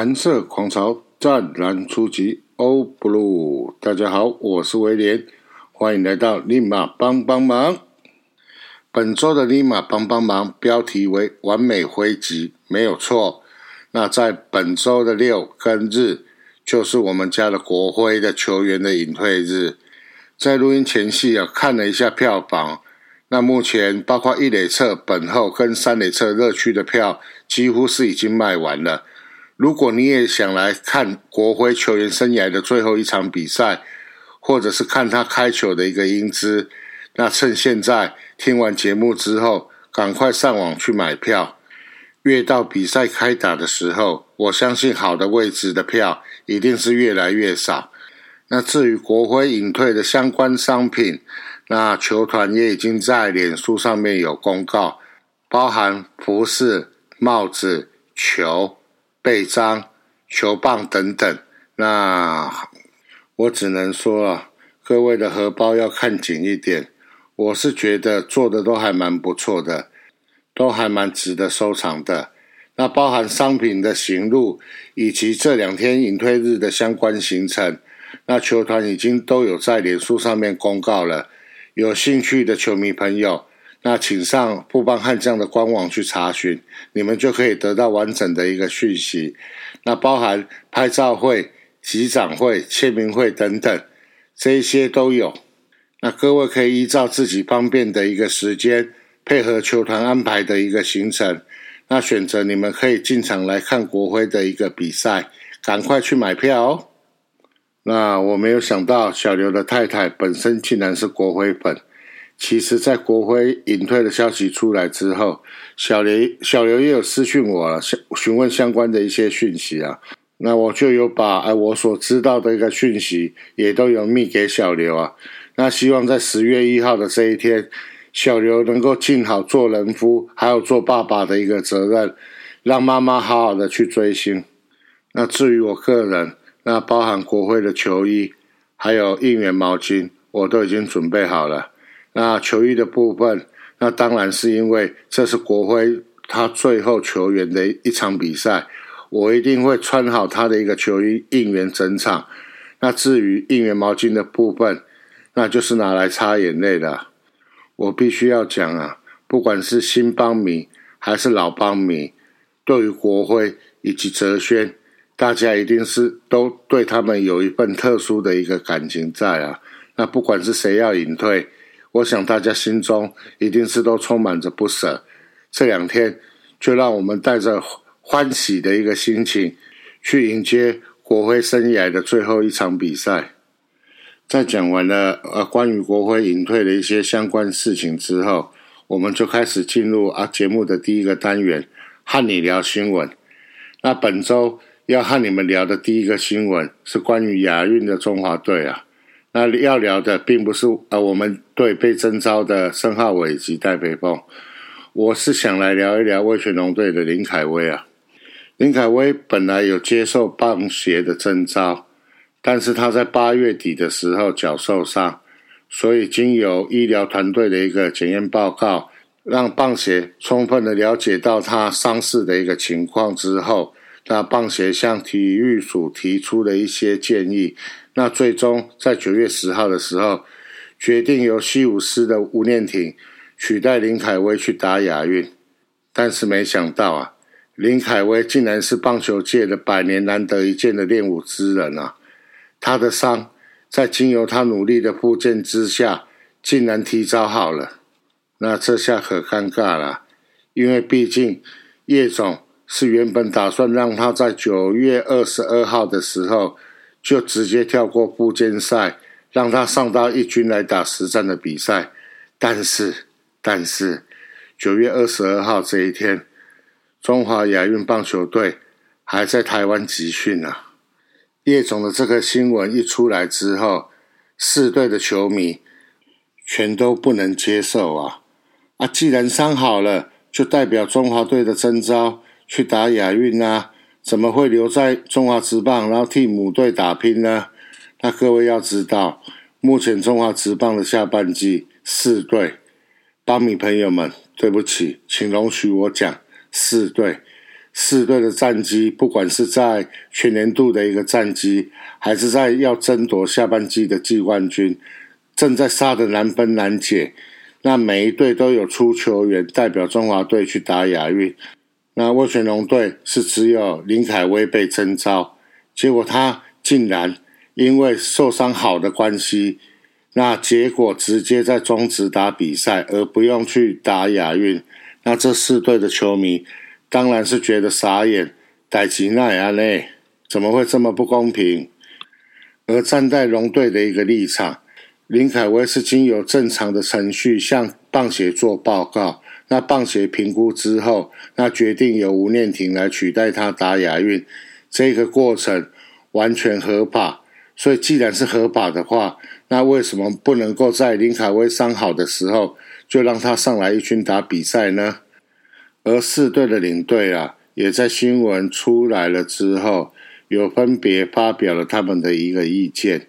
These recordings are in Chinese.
蓝色狂潮湛蓝初级欧布鲁，大家好，我是威廉，欢迎来到立马帮帮忙。本周的立马帮帮忙标题为“完美挥击”，没有错。那在本周的六跟日，就是我们家的国徽的球员的隐退日。在录音前夕啊，看了一下票房，那目前包括一垒侧本后跟三垒侧热区的票，几乎是已经卖完了。如果你也想来看国徽球员生涯的最后一场比赛，或者是看他开球的一个英姿，那趁现在听完节目之后，赶快上网去买票。越到比赛开打的时候，我相信好的位置的票一定是越来越少。那至于国徽隐退的相关商品，那球团也已经在脸书上面有公告，包含服饰、帽子、球。背章、球棒等等，那我只能说啊，各位的荷包要看紧一点。我是觉得做的都还蛮不错的，都还蛮值得收藏的。那包含商品的行路以及这两天隐退日的相关行程，那球团已经都有在脸书上面公告了。有兴趣的球迷朋友。那请上富邦悍将的官网去查询，你们就可以得到完整的一个讯息。那包含拍照会、集长会、签名会等等，这一些都有。那各位可以依照自己方便的一个时间，配合球团安排的一个行程，那选择你们可以进场来看国徽的一个比赛，赶快去买票哦。那我没有想到小刘的太太本身竟然是国徽粉。其实，在国徽隐退的消息出来之后，小刘小刘也有私讯我了，询询问相关的一些讯息啊。那我就有把哎我所知道的一个讯息，也都有密给小刘啊。那希望在十月一号的这一天，小刘能够尽好做人夫，还有做爸爸的一个责任，让妈妈好好的去追星。那至于我个人，那包含国徽的球衣，还有应援毛巾，我都已经准备好了。那球衣的部分，那当然是因为这是国徽他最后球员的一场比赛，我一定会穿好他的一个球衣应援整场。那至于应援毛巾的部分，那就是拿来擦眼泪的。我必须要讲啊，不管是新邦迷还是老邦迷，对于国徽以及哲轩，大家一定是都对他们有一份特殊的一个感情在啊。那不管是谁要隐退。我想大家心中一定是都充满着不舍。这两天，就让我们带着欢喜的一个心情，去迎接国徽生涯的最后一场比赛。在讲完了呃关于国徽隐退的一些相关事情之后，我们就开始进入啊节目的第一个单元，和你聊新闻。那本周要和你们聊的第一个新闻是关于亚运的中华队啊。那要聊的并不是呃我们队被征召的申浩伟及戴培峰，我是想来聊一聊威权龙队的林凯威啊。林凯威本来有接受棒协的征召，但是他在八月底的时候脚受伤，所以经由医疗团队的一个检验报告，让棒协充分的了解到他伤势的一个情况之后，那棒协向体育署提出了一些建议。那最终在九月十号的时候，决定由西武师的吴念挺取代林凯威去打亚运，但是没想到啊，林凯威竟然是棒球界的百年难得一见的练武之人啊！他的伤在经由他努力的复健之下，竟然提早好了。那这下可尴尬了，因为毕竟叶总是原本打算让他在九月二十二号的时候。就直接跳过附件赛，让他上到一军来打实战的比赛。但是，但是九月二十二号这一天，中华亚运棒球队还在台湾集训啊。叶总的这个新闻一出来之后，四队的球迷全都不能接受啊！啊，既然伤好了，就代表中华队的征召去打亚运啊。怎么会留在中华职棒，然后替母队打拼呢？那各位要知道，目前中华职棒的下半季四队，巴米朋友们，对不起，请容许我讲四队，四队的战绩，不管是在全年度的一个战绩，还是在要争夺下半季的季冠军，正在杀得难分难解。那每一队都有出球员代表中华队去打亚运。那魏全龙队是只有林凯威被征召，结果他竟然因为受伤好的关系，那结果直接在中职打比赛，而不用去打亚运。那这四队的球迷当然是觉得傻眼，戴吉奈亚内怎么会这么不公平？而站在龙队的一个立场。林凯威是经由正常的程序向棒协做报告，那棒协评估之后，那决定由吴念婷来取代他打亚运，这个过程完全合法。所以既然是合法的话，那为什么不能够在林凯威伤好的时候就让他上来一军打比赛呢？而四队的领队啊，也在新闻出来了之后，有分别发表了他们的一个意见，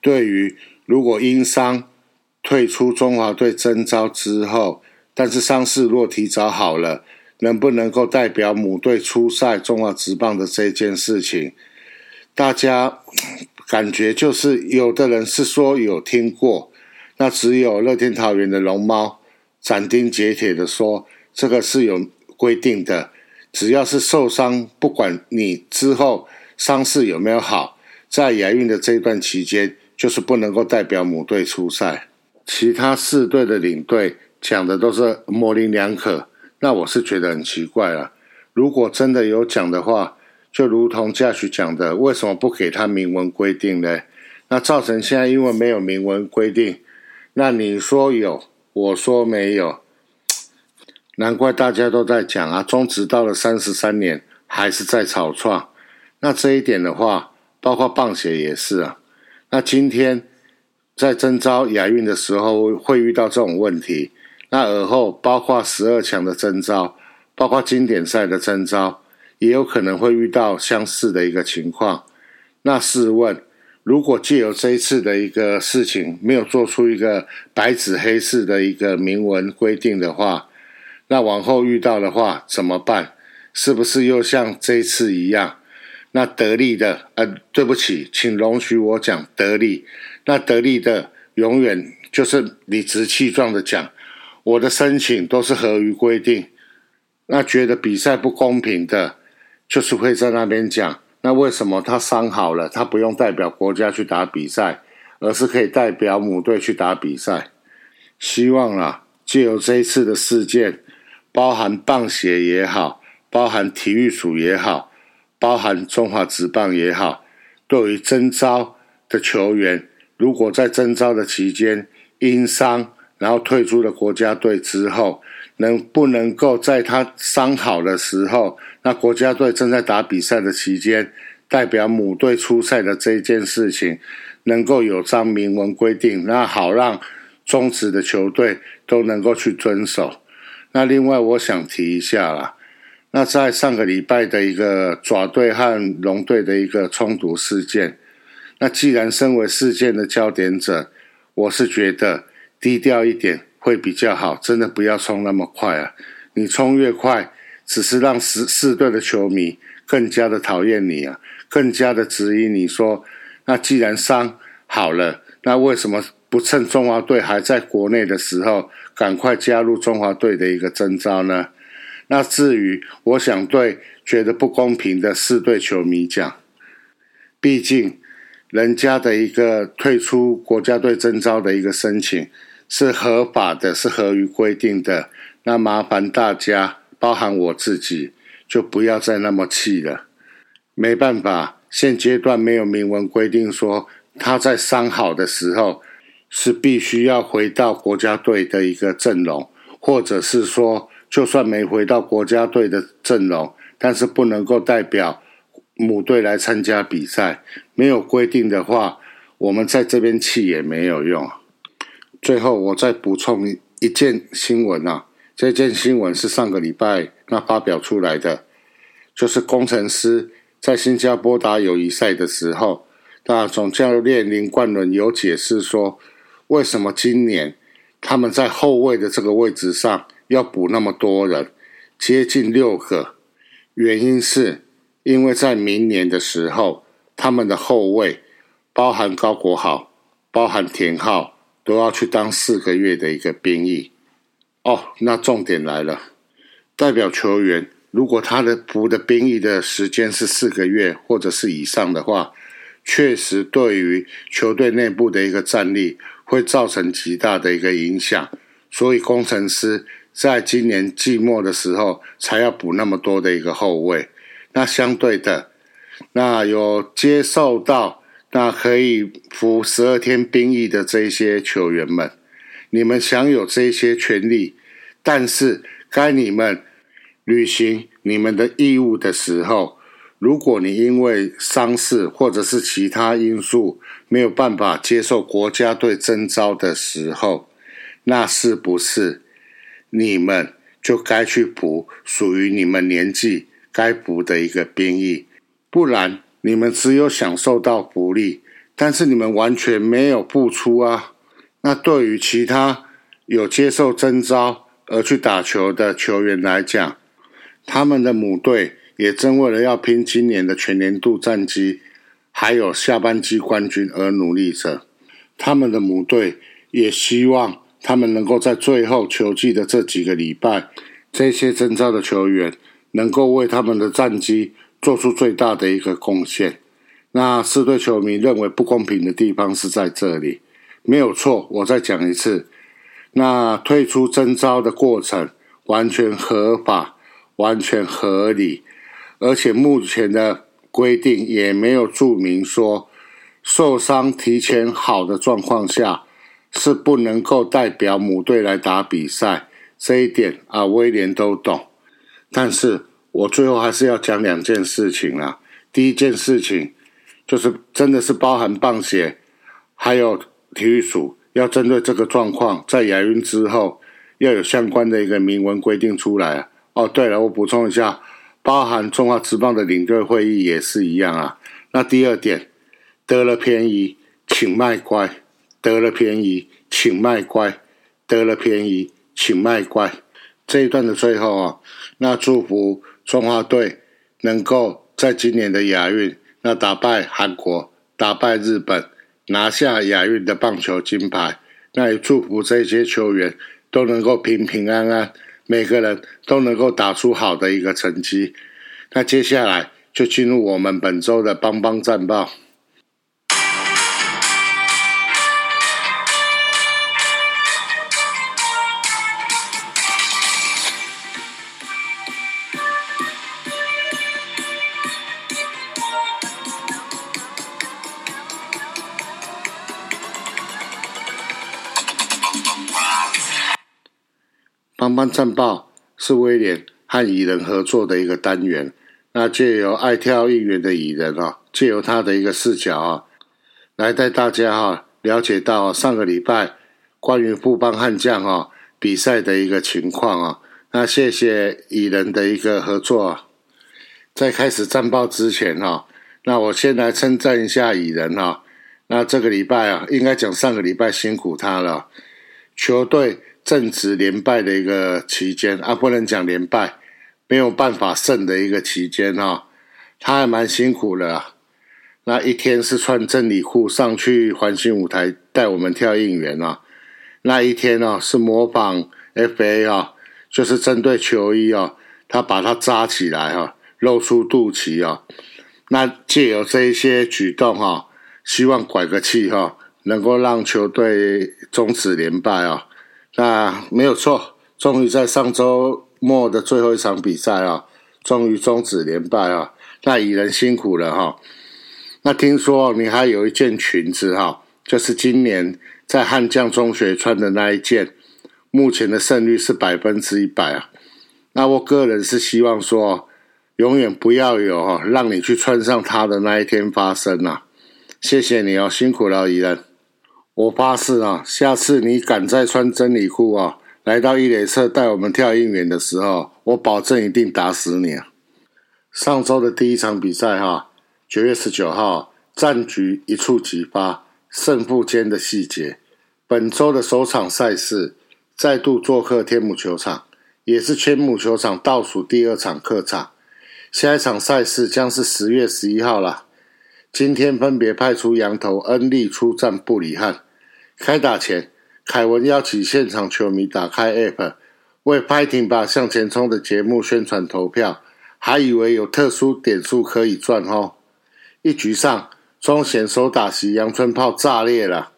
对于。如果因伤退出中华队征召之后，但是伤势若提早好了，能不能够代表母队出赛中华职棒的这件事情，大家感觉就是有的人是说有听过，那只有乐天桃园的龙猫斩钉截铁的说，这个是有规定的，只要是受伤，不管你之后伤势有没有好，在亚运的这段期间。就是不能够代表母队出赛，其他四队的领队讲的都是模棱两可，那我是觉得很奇怪了。如果真的有讲的话，就如同驾许讲的，为什么不给他明文规定呢？那造成现在因为没有明文规定，那你说有，我说没有，难怪大家都在讲啊，中职到了三十三年还是在草创。那这一点的话，包括棒协也是啊。那今天在征招亚运的时候会遇到这种问题，那尔后包括十二强的征召，包括经典赛的征召，也有可能会遇到相似的一个情况。那试问，如果借由这一次的一个事情，没有做出一个白纸黑字的一个明文规定的话，那往后遇到的话怎么办？是不是又像这一次一样？那得力的，呃，对不起，请容许我讲得力。那得力的永远就是理直气壮的讲，我的申请都是合于规定。那觉得比赛不公平的，就是会在那边讲，那为什么他伤好了，他不用代表国家去打比赛，而是可以代表母队去打比赛？希望啊，借由这一次的事件，包含棒协也好，包含体育署也好。包含中华职棒也好，对于征召的球员，如果在征召的期间因伤，然后退出了国家队之后，能不能够在他伤好的时候，那国家队正在打比赛的期间，代表母队出赛的这件事情，能够有张明文规定，那好让中职的球队都能够去遵守。那另外我想提一下啦。那在上个礼拜的一个爪队和龙队的一个冲突事件，那既然身为事件的焦点者，我是觉得低调一点会比较好，真的不要冲那么快啊！你冲越快，只是让十四队的球迷更加的讨厌你啊，更加的质疑你说，那既然伤好了，那为什么不趁中华队还在国内的时候，赶快加入中华队的一个征召呢？那至于我想对觉得不公平的四队球迷讲，毕竟人家的一个退出国家队征召的一个申请是合法的，是合于规定的。那麻烦大家，包含我自己，就不要再那么气了。没办法，现阶段没有明文规定说他在伤好的时候是必须要回到国家队的一个阵容，或者是说。就算没回到国家队的阵容，但是不能够代表母队来参加比赛。没有规定的话，我们在这边气也没有用。最后，我再补充一件新闻啊，这件新闻是上个礼拜那发表出来的，就是工程师在新加坡打友谊赛的时候，那总教练林冠伦有解释说，为什么今年他们在后卫的这个位置上。要补那么多人，接近六个，原因是因为在明年的时候，他们的后卫包含高国豪、包含田浩都要去当四个月的一个兵役。哦，那重点来了，代表球员如果他的服的兵役的时间是四个月或者是以上的话，确实对于球队内部的一个战力会造成极大的一个影响。所以工程师。在今年季末的时候，才要补那么多的一个后卫。那相对的，那有接受到那可以服十二天兵役的这些球员们，你们享有这些权利，但是该你们履行你们的义务的时候，如果你因为伤势或者是其他因素没有办法接受国家队征召的时候，那是不是？你们就该去补属于你们年纪该补的一个兵役，不然你们只有享受到福利，但是你们完全没有付出啊！那对于其他有接受征召而去打球的球员来讲，他们的母队也正为了要拼今年的全年度战绩，还有下半季冠军而努力着。他们的母队也希望。他们能够在最后球季的这几个礼拜，这些征召的球员能够为他们的战绩做出最大的一个贡献。那四队球迷认为不公平的地方是在这里，没有错。我再讲一次，那退出征召的过程完全合法、完全合理，而且目前的规定也没有注明说受伤提前好的状况下。是不能够代表母队来打比赛，这一点啊，威廉都懂。但是我最后还是要讲两件事情啊。第一件事情就是，真的是包含棒协还有体育署，要针对这个状况，在亚运之后要有相关的一个明文规定出来。哦，对了，我补充一下，包含中华职棒的领队会议也是一样啊。那第二点，得了便宜请卖乖。得了便宜，请卖乖；得了便宜，请卖乖。这一段的最后啊，那祝福中华队能够在今年的亚运，那打败韩国，打败日本，拿下亚运的棒球金牌。那也祝福这些球员都能够平平安安，每个人都能够打出好的一个成绩。那接下来就进入我们本周的邦邦战报。战报是威廉和蚁人合作的一个单元，那借由爱跳应援的蚁人啊，借由他的一个视角啊，来带大家哈了解到上个礼拜关于富邦悍将哈比赛的一个情况啊。那谢谢蚁人的一个合作。啊在开始战报之前哈，那我先来称赞一下蚁人哈。那这个礼拜啊，应该讲上个礼拜辛苦他了，球队。正值连败的一个期间啊，不能讲连败，没有办法胜的一个期间哈，他还蛮辛苦的。那一天是穿真理裤上去环形舞台带我们跳应援啊，那一天呢是模仿 FA 啊，就是针对球衣啊，他把它扎起来哈，露出肚脐啊，那借由这一些举动哈，希望拐个气哈，能够让球队终止连败啊。那没有错，终于在上周末的最后一场比赛啊，终于终止连败啊！那蚁人辛苦了哈。那听说你还有一件裙子哈，就是今年在悍将中学穿的那一件，目前的胜率是百分之一百啊。那我个人是希望说，永远不要有哈让你去穿上它的那一天发生啊！谢谢你哦，辛苦了蚁人。我发誓啊，下次你敢再穿真理裤啊，来到伊垒侧带我们跳应援的时候，我保证一定打死你啊！上周的第一场比赛哈，九月十九号，战局一触即发，胜负间的细节。本周的首场赛事，再度做客天母球场，也是天母球场倒数第二场客场。下一场赛事将是十月十一号了。今天分别派出羊头恩利出战布里汉。开打前，凯文邀请现场球迷打开 App，为《Fighting 吧向前冲》的节目宣传投票，还以为有特殊点数可以赚哦。一局上，中贤手打席阳春炮炸裂了。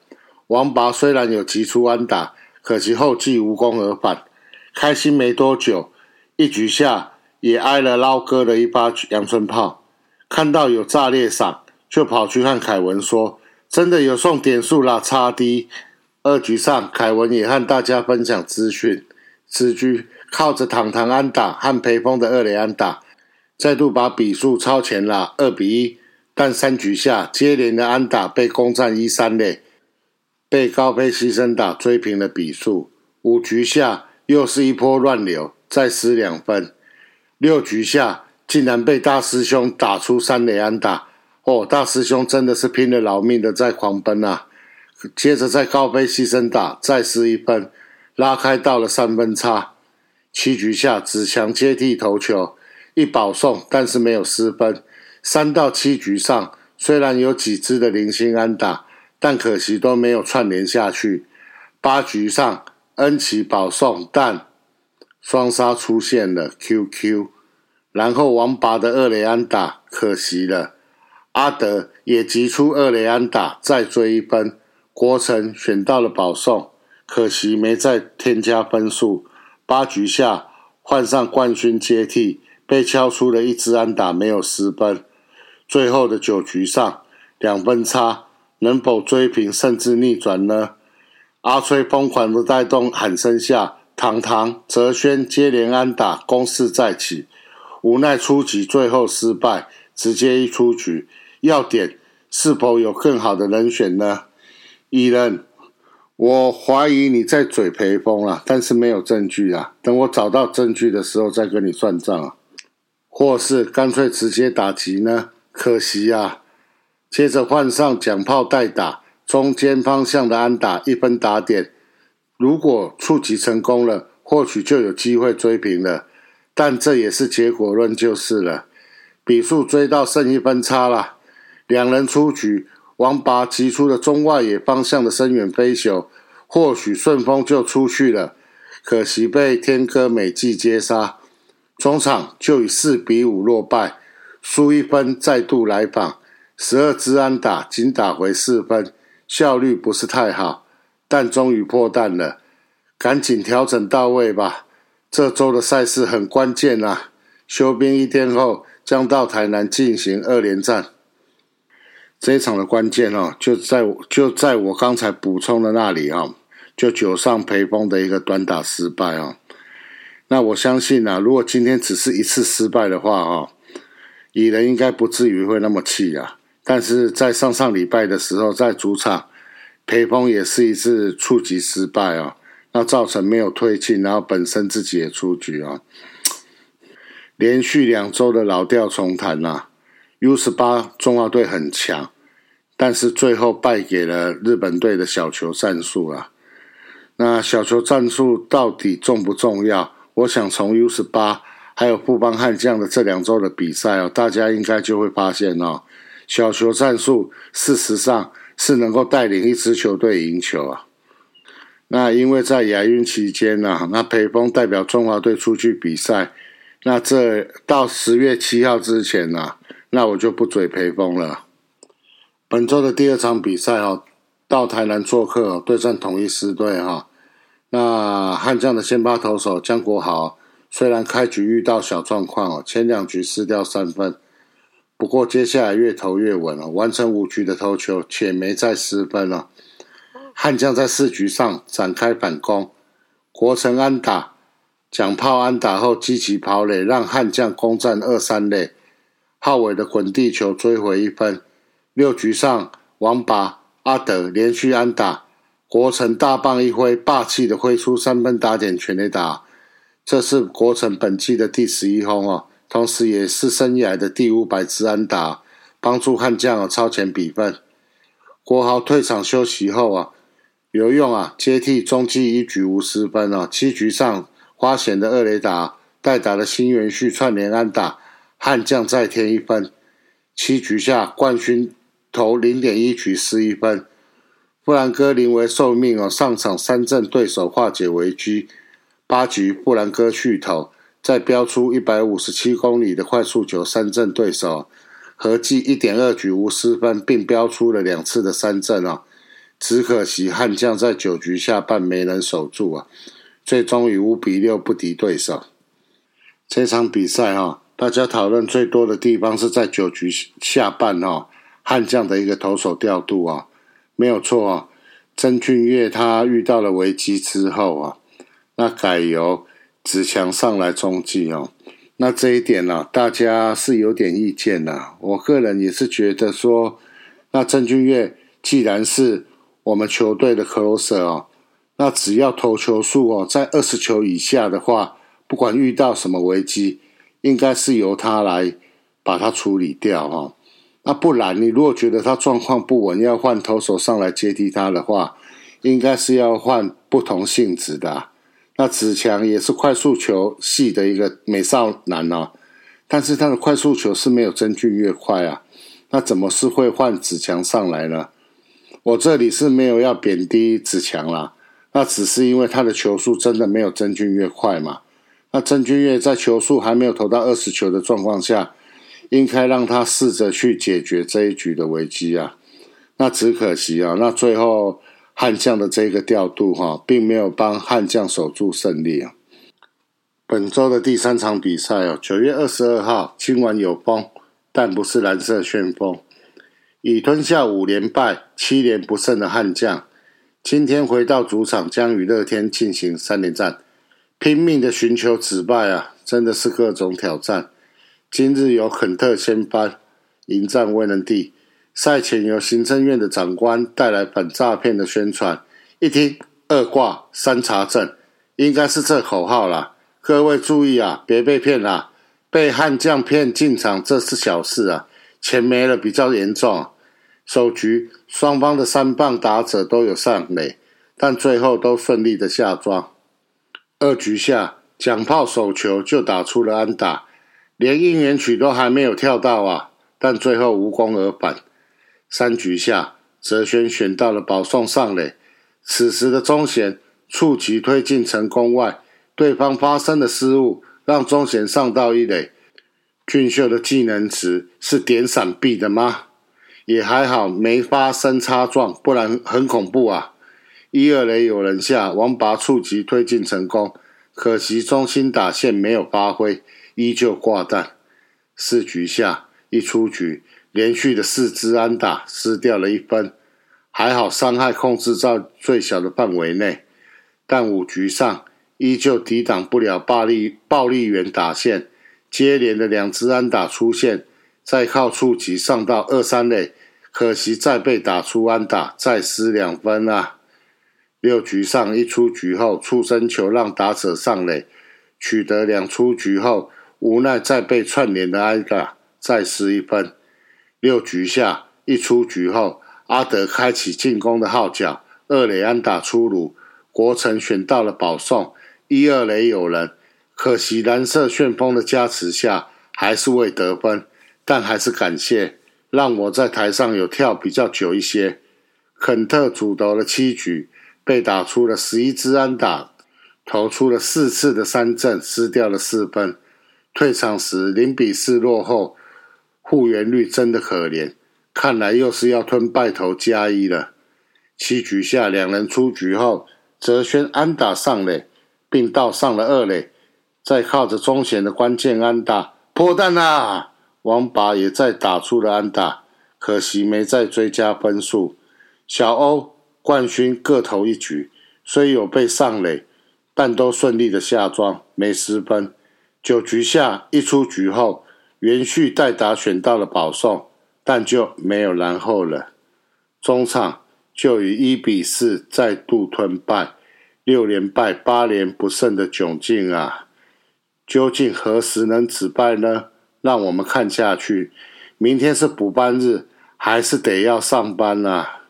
王拔虽然有急出安打，可惜后继无功而返。开心没多久，一局下也挨了捞哥的一发阳春炮。看到有炸裂嗓，就跑去和凯文说：“真的有送点数啦，差低。”二局上，凯文也和大家分享资讯。此局靠着堂堂安打和裴峰的二垒安打，再度把比数超前了二比一。但三局下接连的安打被攻占一三垒，被高飞牺牲打追平了比数。五局下。又是一波乱流，再失两分。六局下竟然被大师兄打出三垒安打，哦，大师兄真的是拼了老命的在狂奔啊！接着在高飞牺牲打再失一分，拉开到了三分差。七局下子强接替投球，一保送，但是没有失分。三到七局上虽然有几支的零星安打，但可惜都没有串联下去。八局上。恩奇保送，但双杀出现了 QQ，然后王拔的二雷安打可惜了，阿德也击出二雷安打再追一分，国城选到了保送，可惜没再添加分数。八局下换上冠军接替，被敲出了一支安打没有失分。最后的九局上两分差，能否追平甚至逆转呢？阿崔疯狂的带动喊声下，堂堂泽轩接连安打，攻势再起。无奈出局，最后失败，直接一出局。要点是否有更好的人选呢？蚁人，我怀疑你在嘴裴峰了，但是没有证据啊。等我找到证据的时候再跟你算账啊。或是干脆直接打击呢？可惜啊。接着换上奖炮代打。中间方向的安打一分打点，如果触及成功了，或许就有机会追平了。但这也是结果论就是了，比数追到剩一分差了。两人出局，王拔击出了中外野方向的深远飞球，或许顺风就出去了。可惜被天哥美纪接杀，中场就以四比五落败，输一分再度来访，十二支安打仅打回四分。效率不是太好，但终于破蛋了，赶紧调整到位吧。这周的赛事很关键啊！休兵一天后，将到台南进行二连战。这一场的关键哦，就在就在我刚才补充的那里啊，就九上裴峰的一个短打失败啊。那我相信啊，如果今天只是一次失败的话啊，蚁人应该不至于会那么气啊。但是在上上礼拜的时候，在主场，裴峰也是一次触及失败啊，那造成没有推进，然后本身自己也出局啊，连续两周的老调重弹呐。U 十八中华队很强，但是最后败给了日本队的小球战术啊。那小球战术到底重不重要？我想从 U 十八还有富邦悍将的这两周的比赛哦，大家应该就会发现哦。小球战术事实上是能够带领一支球队赢球啊。那因为在亚运期间呢，那裴峰代表中华队出去比赛，那这到十月七号之前呢，那我就不嘴裴峰了。本周的第二场比赛哦，到台南做客对战统一狮队哈。那悍将的先发投手江国豪虽然开局遇到小状况哦，前两局失掉三分。不过接下来越投越稳了，完成五局的投球，且没再失分了。悍将在四局上展开反攻，国城安打、蒋炮安打后积极跑垒，让悍将攻占二三垒。浩伟的滚地球追回一分。六局上，王拔、阿德连续安打，国城大棒一挥，霸气的挥出三分打点全垒打，这是国城本季的第十一轰哦。同时，也是生涯的第五百支安打，帮助悍将超前比分。国豪退场休息后啊，刘用啊，接替中继一局无失分啊。七局上花贤的二垒打，代打的新元旭串联安打，悍将再添一分。七局下，冠军投零点一局失一分。布兰哥临危受命哦，上场三振对手化解危机。八局，布兰哥续投，再飙出一百五十七公里的快速球三振对手，合计一点二局无失分，并飙出了两次的三振哦。只可惜悍将在九局下半没能守住啊，最终以五比六不敌对手。这场比赛哈。大家讨论最多的地方是在九局下半哦，悍将的一个投手调度啊，没有错啊。曾俊岳他遇到了危机之后啊，那改由子强上来中继哦。那这一点呢，大家是有点意见的。我个人也是觉得说，那曾俊岳既然是我们球队的 closer 哦，那只要投球数哦在二十球以下的话，不管遇到什么危机。应该是由他来把它处理掉哈，那不然你如果觉得他状况不稳，要换投手上来接替他的话，应该是要换不同性质的。那子强也是快速球系的一个美少男哦，但是他的快速球是没有曾俊越快啊，那怎么是会换子强上来呢？我这里是没有要贬低子强啦，那只是因为他的球速真的没有曾俊越快嘛。那郑俊越在球速还没有投到二十球的状况下，应该让他试着去解决这一局的危机啊。那只可惜啊，那最后悍将的这个调度哈，并没有帮悍将守住胜利啊。本周的第三场比赛哦，九月二十二号，今晚有风，但不是蓝色旋风，已吞下五连败、七连不胜的悍将，今天回到主场，将与乐天进行三连战。拼命的寻求止败啊，真的是各种挑战。今日由肯特先班迎战威能帝，赛前由行政院的长官带来反诈骗的宣传。一听二挂三查证，应该是这口号啦。各位注意啊，别被骗啦！被悍将骗进场这是小事啊，钱没了比较严重。首局双方的三棒打者都有上垒，但最后都顺利的下庄。二局下，蒋炮手球就打出了安打，连应援曲都还没有跳到啊，但最后无功而返。三局下，泽轩选到了保送上垒，此时的中贤触及推进成功外，对方发生的失误让中贤上到一垒。俊秀的技能值是点闪避的吗？也还好没发生擦撞，不然很恐怖啊。一二垒有人下，王拔触及推进成功，可惜中心打线没有发挥，依旧挂蛋。四局下一出局，连续的四支安打失掉了一分，还好伤害控制在最小的范围内，但五局上依旧抵挡不了暴力暴力员打线，接连的两支安打出现，再靠触及上到二三垒，可惜再被打出安打，再失两分啊。六局上一出局后，触身球让打者上垒，取得两出局后，无奈再被串联的安打再失一分。六局下一出局后，阿德开启进攻的号角，二垒安打出炉，国成选到了保送，一二垒有人，可惜蓝色旋风的加持下还是未得分，但还是感谢让我在台上有跳比较久一些。肯特主投了七局。被打出了十一支安打，投出了四次的三振，失掉了四分。退场时零比四落后，复原率真的可怜。看来又是要吞败投加一了。七局下两人出局后，泽轩安打上垒，并倒上了二垒，再靠着中贤的关键安打破蛋啦。王拔也再打出了安打，可惜没再追加分数。小欧。冠军各投一局，虽有被上垒，但都顺利的下庄，没失分。九局下一出局后，元旭代打选到了保送，但就没有然后了。中场就以一比四再度吞败，六连败八连不胜的窘境啊！究竟何时能止败呢？让我们看下去。明天是补班日，还是得要上班啊？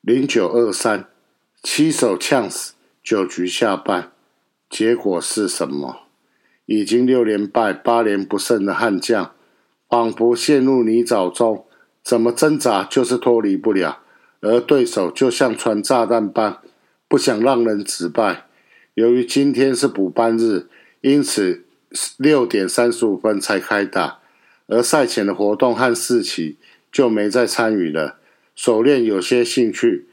零九二三，七手呛死，九局下半，结果是什么？已经六连败、八连不胜的悍将，仿佛陷入泥沼中，怎么挣扎就是脱离不了。而对手就像传炸弹般，不想让人止败。由于今天是补班日，因此六点三十五分才开打，而赛前的活动和四期就没再参与了。手链有些兴趣，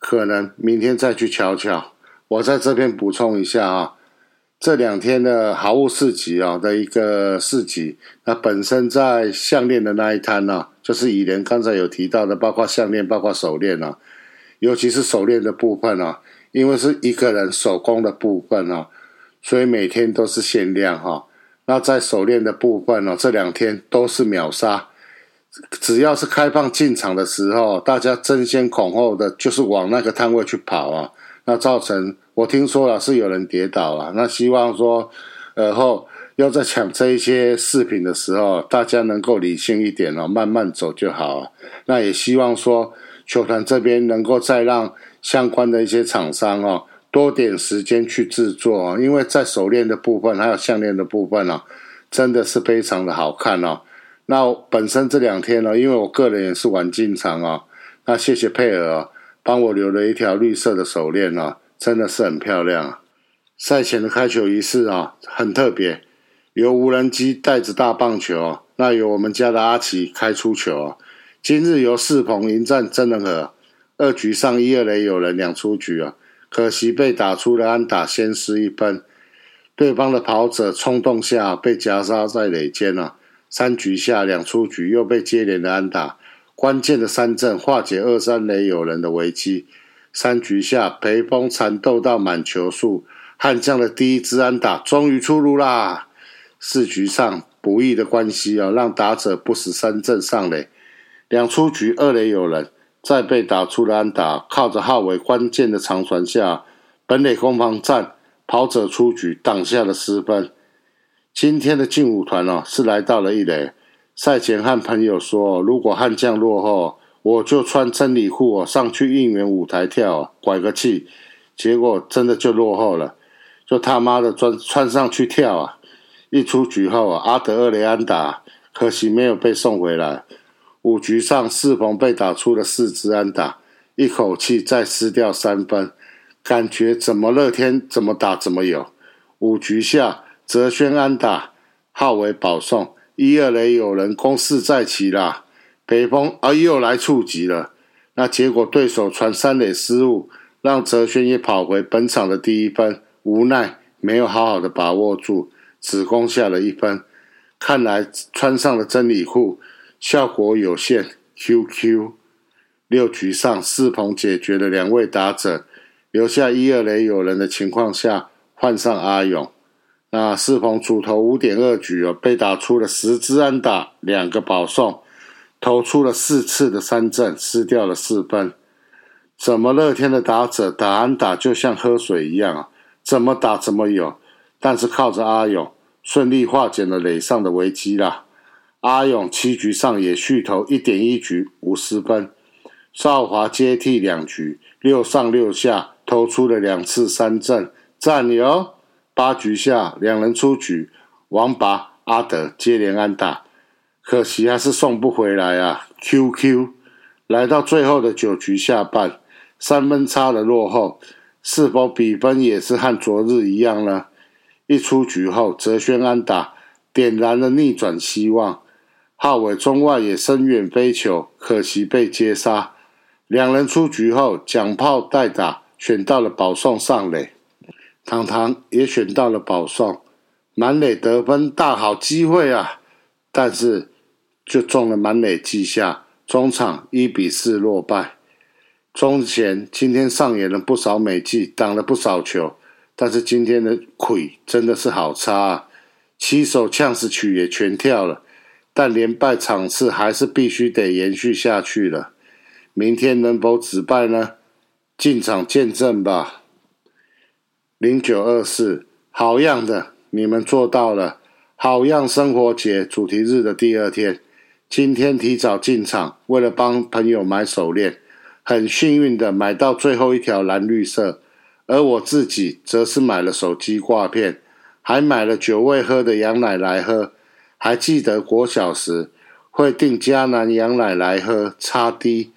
可能明天再去瞧瞧。我在这边补充一下啊，这两天的好物市集啊的一个市集，那本身在项链的那一摊呢，就是以前刚才有提到的，包括项链、包括手链啊，尤其是手链的部分啊，因为是一个人手工的部分啊，所以每天都是限量哈。那在手链的部分呢，这两天都是秒杀。只要是开放进场的时候，大家争先恐后的就是往那个摊位去跑啊，那造成我听说了是有人跌倒了。那希望说，而后要在抢这一些饰品的时候，大家能够理性一点哦，慢慢走就好了。那也希望说，球团这边能够再让相关的一些厂商哦，多点时间去制作，因为在手链的部分还有项链的部分哦，真的是非常的好看哦。那本身这两天呢，因为我个人也是玩进场哦，那谢谢佩尔帮我留了一条绿色的手链啊，真的是很漂亮。赛前的开球仪式啊，很特别，由无人机带着大棒球，那由我们家的阿奇开出球。今日由世鹏迎战真人和，二局上一二垒有人两出局啊，可惜被打出了安打，先失一分。对方的跑者冲动下被夹杀在垒间啊。三局下两出局，又被接连的安打，关键的三阵化解二三垒有人的危机。三局下，裴峰缠斗到满球数，悍将的第一支安打终于出炉啦。四局上不易的关系啊，让打者不死三阵上垒，两出局二垒有人，再被打出了安打，靠着浩伟关键的长传下，本垒攻防战跑者出局挡下了失分。今天的劲舞团哦，是来到了一垒。赛前和朋友说，如果悍将落后，我就穿真理裤上去应援舞台跳，拐个气。结果真的就落后了，就他妈的穿穿上去跳啊！一出局后啊，阿德厄雷安打，可惜没有被送回来。五局上，四鹏被打出了四支安打，一口气再失掉三分，感觉怎么乐天怎么打怎么有。五局下。泽轩安打，号为保送，一二垒有人攻势再起啦。北风啊又来触及了，那结果对手传三垒失误，让哲轩也跑回本场的第一分，无奈没有好好的把握住，只攻下了一分。看来穿上了真理裤，效果有限。QQ 六局上，四鹏解决了两位打者，留下一二垒有人的情况下，换上阿勇。那四鹏主投五点二局哦，被打出了十支安打，两个保送，投出了四次的三振，失掉了四分。怎么乐天的打者打安打就像喝水一样啊？怎么打怎么有，但是靠着阿勇顺利化解了垒上的危机啦。阿勇七局上也续投一点一局无失分，少华接替两局六上六下投出了两次三振，赞油。八局下，两人出局，王拔、阿德接连安打，可惜还是送不回来啊。QQ 来到最后的九局下半，三分差的落后，是否比分也是和昨日一样呢？一出局后，泽轩安打点燃了逆转希望，浩伟中外也深远飞球，可惜被接杀。两人出局后，蒋炮代打选到了保送上垒。堂堂也选到了保送，满垒得分大好机会啊！但是就中了满垒记下，中场一比四落败。中前今天上演了不少美技，挡了不少球，但是今天的魁真的是好差啊！七首呛死曲也全跳了，但连败场次还是必须得延续下去了。明天能否止败呢？进场见证吧。零九二四，好样的！你们做到了。好样生活节主题日的第二天，今天提早进场，为了帮朋友买手链，很幸运的买到最后一条蓝绿色，而我自己则是买了手机挂片，还买了酒未喝的羊奶来喝。还记得国小时会订迦南羊奶来喝，擦滴。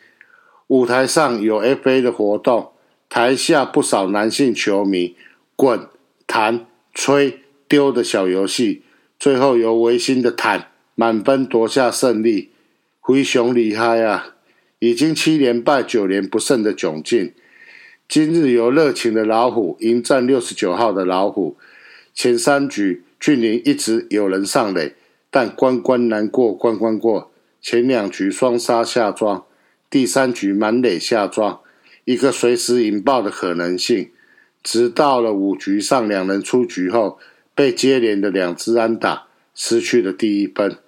舞台上有 FA 的活动，台下不少男性球迷滚、弹、吹、丢的小游戏，最后由维新的坦满分夺下胜利，灰熊厉害啊！已经七连败、九连不胜的窘境，今日由热情的老虎迎战六十九号的老虎。前三局俊林一直有人上垒，但关关难过关关过。前两局双杀下庄，第三局满垒下庄，一个随时引爆的可能性。直到了五局上两人出局后，被接连的两支安打失去了第一分。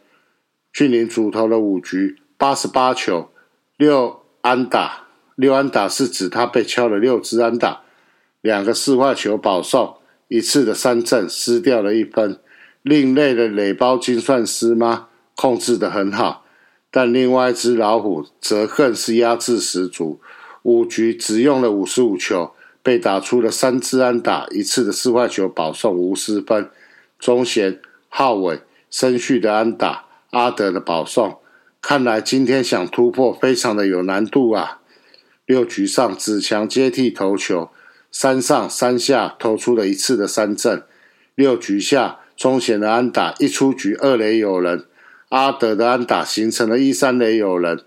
俊林主投了五局八十八球。六安打，六安打是指他被敲了六支安打，两个四坏球保送，一次的三振失掉了一分。另类的垒包精算师吗？控制的很好，但另外一只老虎则更是压制十足，五局只用了五十五球，被打出了三支安打，一次的四坏球保送无失分。中贤、浩伟、申旭的安打，阿德的保送。看来今天想突破非常的有难度啊！六局上，子强接替投球，三上三下投出了一次的三振。六局下，中贤的安打一出局，二垒有人；阿德的安打形成了一三垒有人。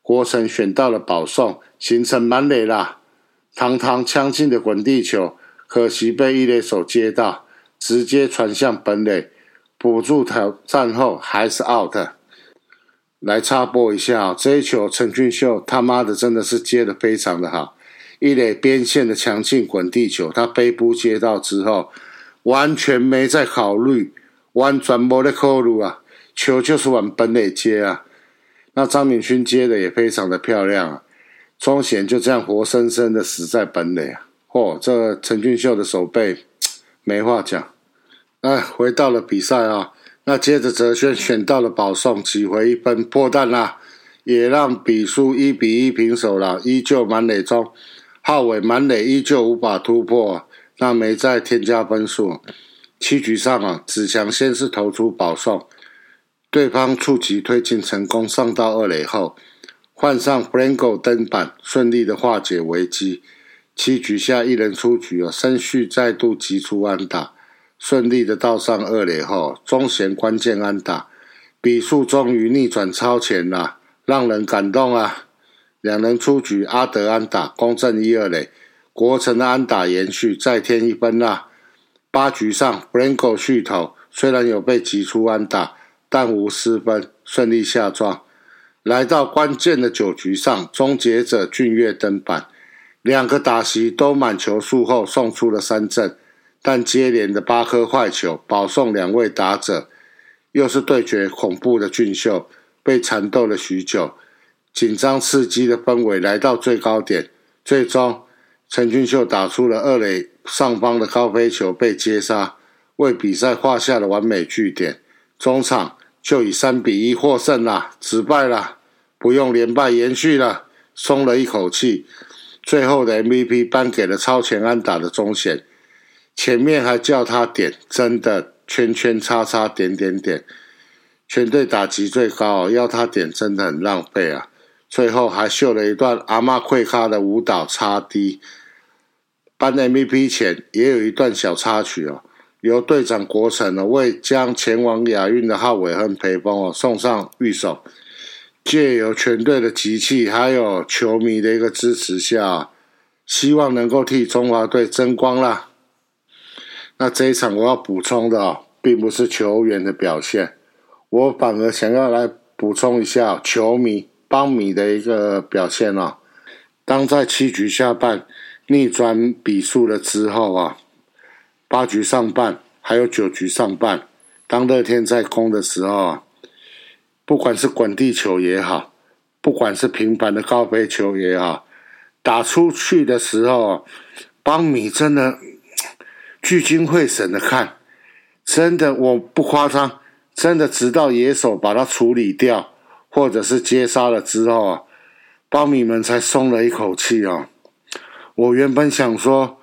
郭成选到了保送，形成满垒啦！堂堂枪进的滚地球，可惜被一垒手接到，直接传向本垒，补助挑战后还是 out。来插播一下，这一球陈俊秀他妈的真的是接的非常的好，一垒边线的强劲滚地球，他背部接到之后，完全没在考虑，完全没在考虑啊，球就是往本垒接啊。那张敏勋接的也非常的漂亮啊，庄贤就这样活生生的死在本垒啊，嚯，这陈俊秀的手背 没话讲。哎，回到了比赛啊。那接着泽轩选到了保送，起回一分破蛋啦，也让比数一比一平手了。依旧满垒中，浩伟满垒依旧无法突破，那没再添加分数。七局上啊，子强先是投出保送，对方触及推进成功，上到二垒后，换上 Franco 登板，顺利的化解危机。七局下一人出局啊，申旭再度击出安打。顺利的到上二垒后，中贤关键安打，比数终于逆转超前了，让人感动啊！两人出局，阿德安打攻正一二垒，国城的安打延续，再添一分啦。八局上，Branco 续投，虽然有被击出安打，但无失分，顺利下庄。来到关键的九局上，终结者俊岳登板，两个打席都满球数后送出了三振。但接连的八颗坏球，保送两位打者，又是对决恐怖的俊秀，被缠斗了许久，紧张刺激的氛围来到最高点。最终，陈俊秀打出了二垒上方的高飞球，被接杀，为比赛画下了完美句点。中场就以三比一获胜了，止败了，不用连败延续了，松了一口气。最后的 MVP 颁给了超前安打的中显。前面还叫他点，真的圈圈叉叉点点点，全队打击最高，要他点真的很浪费啊！最后还秀了一段阿妈跪咖的舞蹈插 D，颁 MVP 前也有一段小插曲哦，由队长国成呢为将前往亚运的浩伟和裴峰哦送上玉手，借由全队的集气，还有球迷的一个支持下，希望能够替中华队争光啦！那这一场我要补充的，并不是球员的表现，我反而想要来补充一下球迷帮米的一个表现啊。当在七局下半逆转比数了之后啊，八局上半还有九局上半，当乐天在攻的时候啊，不管是滚地球也好，不管是平凡的高飞球也好，打出去的时候，邦米真的。聚精会神的看，真的我不夸张，真的直到野手把它处理掉，或者是接杀了之后啊，邦米们才松了一口气啊。我原本想说，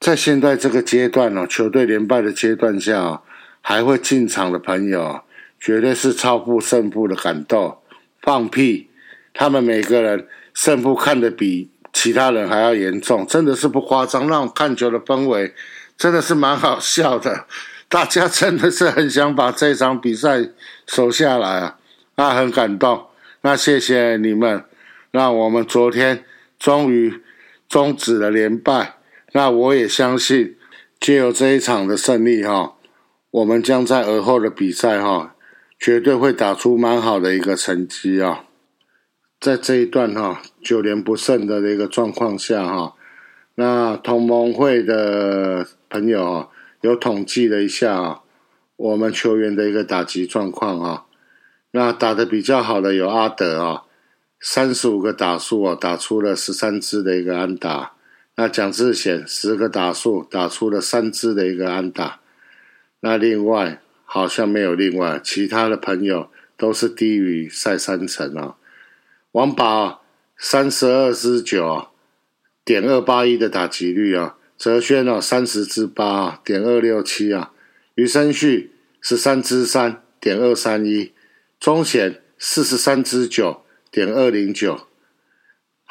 在现在这个阶段呢，球队连败的阶段下，还会进场的朋友，绝对是超乎胜负的感动。放屁！他们每个人胜负看得比其他人还要严重，真的是不夸张。那种看球的氛围，真的是蛮好笑的。大家真的是很想把这场比赛守下来啊！那很感动。那谢谢你们，让我们昨天终于终止了连败。那我也相信，借由这一场的胜利哈，我们将在而后的比赛哈，绝对会打出蛮好的一个成绩啊。在这一段哈九连不胜的一个状况下哈，那同盟会的朋友啊，有统计了一下啊，我们球员的一个打击状况啊。那打的比较好的有阿德啊，三十五个打数啊，打出了十三支的一个安打。那蒋志贤十个打数，打出了三支的一个安打。那另外好像没有另外，其他的朋友都是低于赛三成啊。王宝三十二支九点二八一的打击率啊，泽轩哦三十支八点二六七啊，余生旭十三支三点二三一。中险四十三支九点二零九，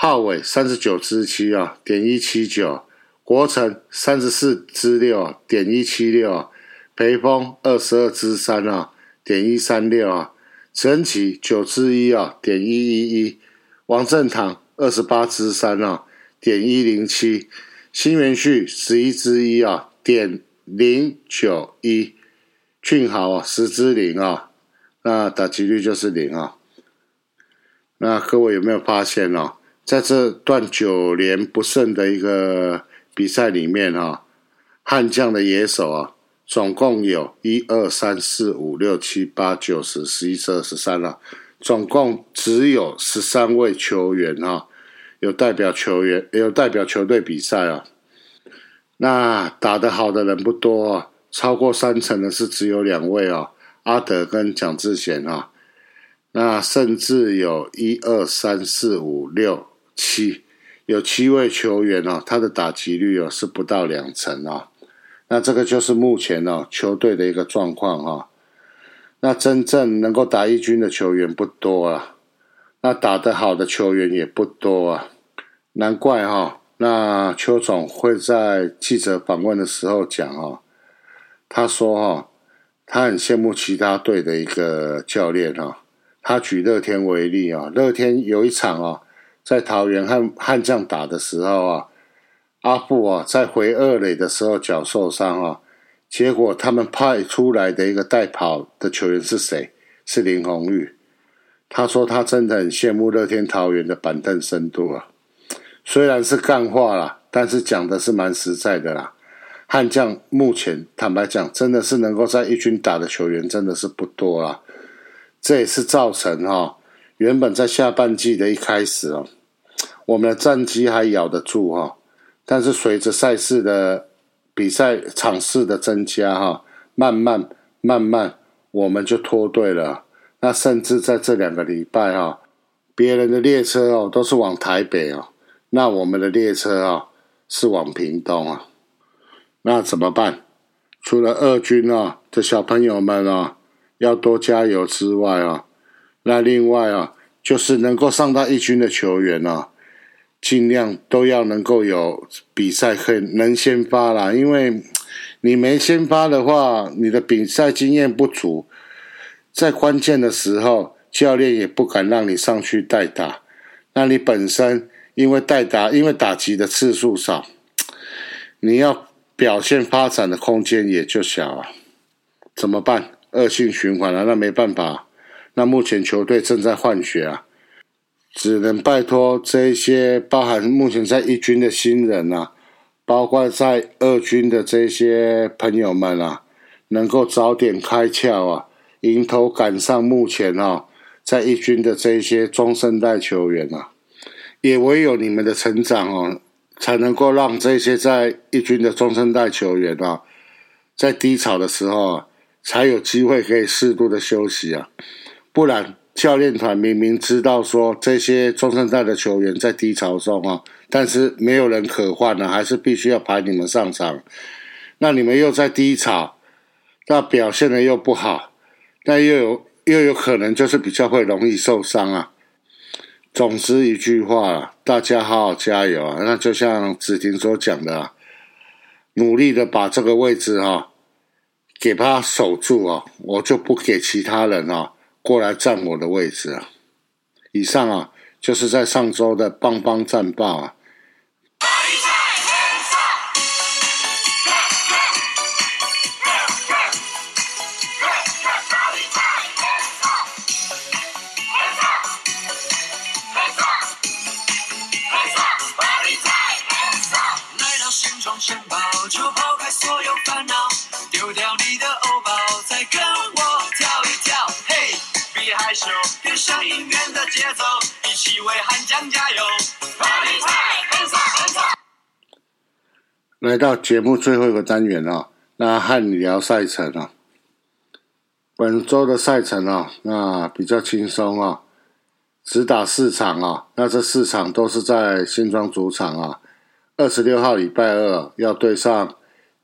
浩伟三十九支七啊点一七九，国成三十四支六啊点一七六，啊；培峰二十二支三啊点一三六啊，陈启九支一啊点一一一，王正堂二十八支三啊点一零七，新元旭十一支一啊点零九一，俊豪啊十支零啊。那打击率就是零啊。那各位有没有发现哦，在这段九连不胜的一个比赛里面啊，悍将的野手啊，总共有一二三四五六七八九十十一十二十三了，总共只有十三位球员啊，有代表球员有代表球队比赛啊。那打得好的人不多啊，超过三成的是只有两位啊。阿德跟蒋志贤啊，那甚至有一二三四五六七，有七位球员哦，他的打击率哦是不到两成啊。那这个就是目前哦球队的一个状况哈。那真正能够打一军的球员不多啊，那打得好的球员也不多啊。难怪哈，那邱总会在记者访问的时候讲哦，他说哈。他很羡慕其他队的一个教练啊。他举乐天为例啊，乐天有一场啊，在桃园和悍将打的时候啊，阿布啊在回二垒的时候脚受伤啊，结果他们派出来的一个代跑的球员是谁？是林红玉。他说他真的很羡慕乐天桃园的板凳深度啊，虽然是干话啦，但是讲的是蛮实在的啦。悍将目前坦白讲，真的是能够在一军打的球员真的是不多啊。这也是造成哈，原本在下半季的一开始哦，我们的战机还咬得住哈，但是随着赛事的比赛场次的增加哈，慢慢慢慢我们就脱队了。那甚至在这两个礼拜哈，别人的列车哦都是往台北哦，那我们的列车啊是往屏东啊。那怎么办？除了二军啊的小朋友们啊要多加油之外啊，那另外啊就是能够上到一军的球员啊，尽量都要能够有比赛可以能先发啦。因为你没先发的话，你的比赛经验不足，在关键的时候教练也不敢让你上去代打。那你本身因为代打，因为打击的次数少，你要。表现发展的空间也就小啊，怎么办？恶性循环了，那没办法。那目前球队正在换血啊，只能拜托这些包含目前在一军的新人啊，包括在二军的这些朋友们啊，能够早点开窍啊，迎头赶上目前啊在一军的这些中生代球员啊，也唯有你们的成长哦。才能够让这些在一军的中生代球员啊，在低潮的时候啊，才有机会可以适度的休息啊，不然教练团明明知道说这些中生代的球员在低潮中啊，但是没有人可换了，还是必须要排你们上场。那你们又在低潮，那表现的又不好，那又有又有可能就是比较会容易受伤啊。总之一句话，大家好好加油啊！那就像子婷所讲的，努力的把这个位置哈给他守住啊，我就不给其他人啊。过来占我的位置啊！以上啊，就是在上周的邦邦战报啊。来到节目最后一个单元啊，那和你聊赛程啊。本周的赛程啊，那比较轻松啊，只打四场啊。那这四场都是在新庄主场啊。二十六号礼拜二要对上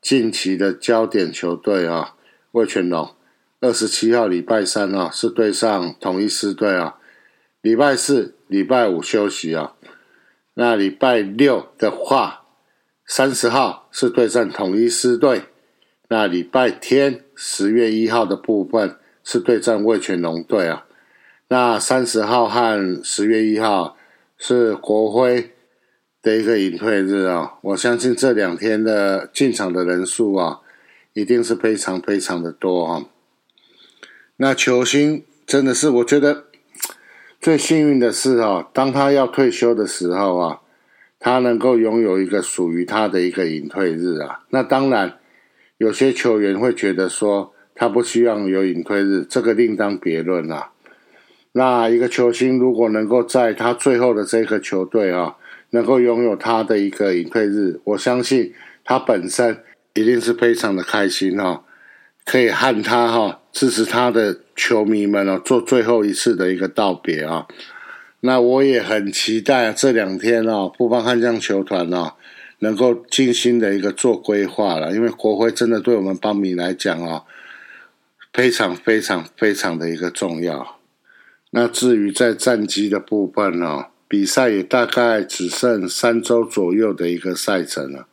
近期的焦点球队啊，魏全龙。二十七号礼拜三啊，是对上统一狮队啊。礼拜四、礼拜五休息啊。那礼拜六的话。三十号是对战统一狮队，那礼拜天十月一号的部分是对战味全龙队啊。那三十号和十月一号是国徽的一个隐退日啊。我相信这两天的进场的人数啊，一定是非常非常的多啊。那球星真的是我觉得最幸运的是啊，当他要退休的时候啊。他能够拥有一个属于他的一个隐退日啊，那当然有些球员会觉得说他不希望有隐退日，这个另当别论啊。那一个球星如果能够在他最后的这个球队啊，能够拥有他的一个隐退日，我相信他本身一定是非常的开心哈，可以和他哈支持他的球迷们哦做最后一次的一个道别啊。那我也很期待这两天哦，布邦悍将球团哦，能够精心的一个做规划了，因为国徽真的对我们邦迷来讲哦，非常非常非常的一个重要。那至于在战机的部分哦，比赛也大概只剩三周左右的一个赛程了。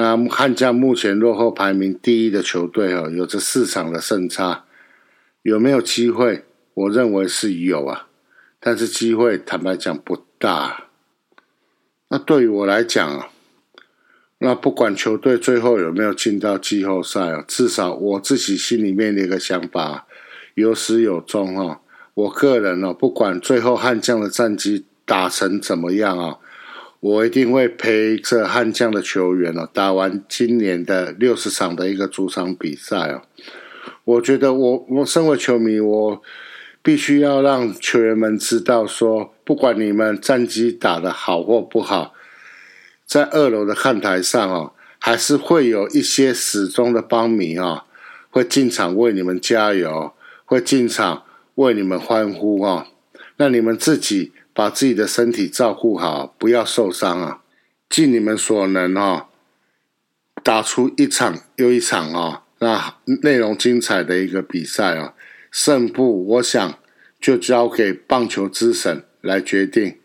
那悍将目前落后排名第一的球队哦，有着四场的胜差，有没有机会？我认为是有啊。但是机会坦白讲不大。那对于我来讲啊，那不管球队最后有没有进到季后赛啊，至少我自己心里面的一个想法有始有终啊。我个人呢，不管最后悍将的战绩打成怎么样啊，我一定会陪着悍将的球员哦，打完今年的六十场的一个主场比赛哦。我觉得我我身为球迷我。必须要让球员们知道，说不管你们战绩打得好或不好，在二楼的看台上哦，还是会有一些始终的帮迷啊，会进场为你们加油，会进场为你们欢呼啊。那你们自己把自己的身体照顾好，不要受伤啊，尽你们所能啊，打出一场又一场啊，那内容精彩的一个比赛啊。胜负，我想就交给棒球之神来决定。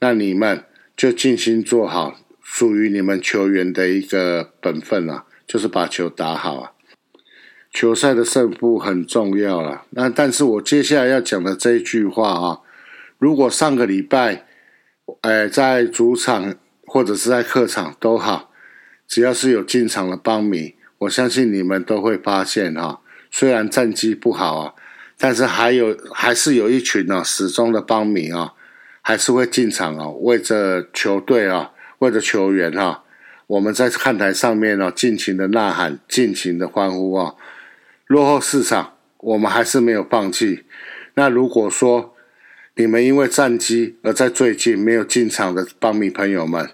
那你们就尽心做好属于你们球员的一个本分啊，就是把球打好啊。球赛的胜负很重要了。那但是我接下来要讲的这一句话啊，如果上个礼拜，哎，在主场或者是在客场都好，只要是有进场的帮迷，我相信你们都会发现哈，虽然战绩不好啊。但是还有，还是有一群呢，始终的帮迷啊，还是会进场啊，为着球队啊，为着球员哈，我们在看台上面呢，尽情的呐喊，尽情的欢呼啊。落后市场，我们还是没有放弃。那如果说你们因为战机而在最近没有进场的邦迷朋友们，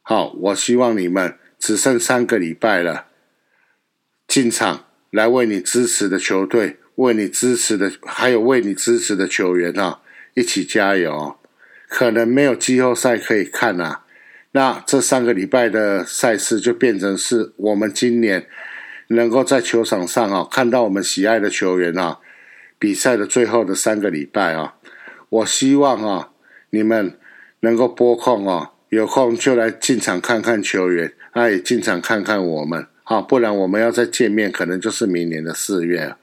好，我希望你们只剩三个礼拜了，进场来为你支持的球队。为你支持的，还有为你支持的球员啊，一起加油！可能没有季后赛可以看啊，那这三个礼拜的赛事就变成是我们今年能够在球场上啊看到我们喜爱的球员啊比赛的最后的三个礼拜啊，我希望啊你们能够拨空啊，有空就来进场看看球员，那也进场看看我们。好，不然我们要再见面，可能就是明年的四月。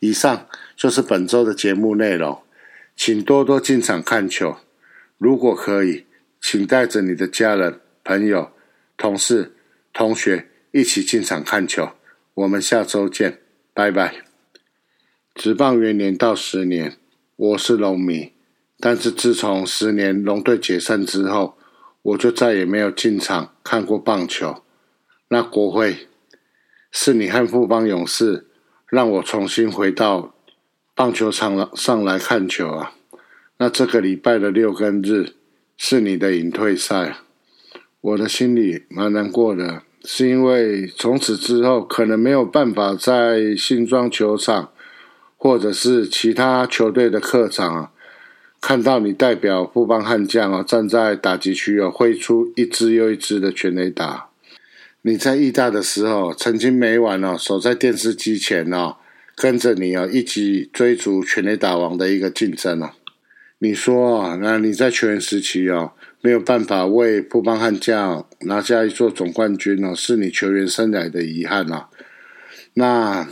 以上就是本周的节目内容，请多多进场看球。如果可以，请带着你的家人、朋友、同事、同学一起进场看球。我们下周见，拜拜。职棒元年到十年，我是龙迷，但是自从十年龙队解散之后，我就再也没有进场看过棒球。那国会。是你和富邦勇士让我重新回到棒球场上来看球啊！那这个礼拜的六跟日是你的隐退赛，我的心里蛮难过的，是因为从此之后可能没有办法在新庄球场或者是其他球队的客场，看到你代表富邦悍将啊站在打击区啊挥出一支又一支的全垒打。你在义大的时候，曾经每晚哦守在电视机前哦，跟着你哦一起追逐全垒打王的一个竞争哦。你说啊，那你在球员时期哦没有办法为富邦悍将拿下一座总冠军哦，是你球员生涯的遗憾啊。那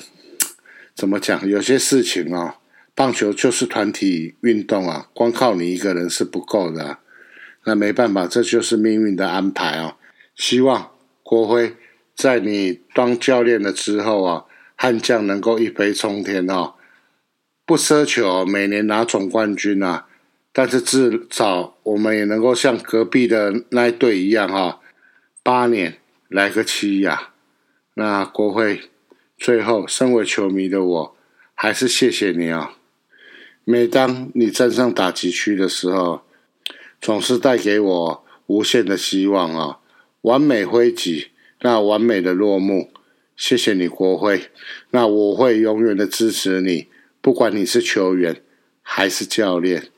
怎么讲？有些事情哦，棒球就是团体运动啊，光靠你一个人是不够的。那没办法，这就是命运的安排哦。希望。国辉，在你当教练了之后啊，悍将能够一飞冲天哦，不奢求每年拿总冠军啊，但是至少我们也能够像隔壁的那一队一样哈，八年来个七呀。那国辉，最后身为球迷的我，还是谢谢你啊。每当你站上打击区的时候，总是带给我无限的希望啊。完美挥击，那完美的落幕。谢谢你，国辉。那我会永远的支持你，不管你是球员还是教练。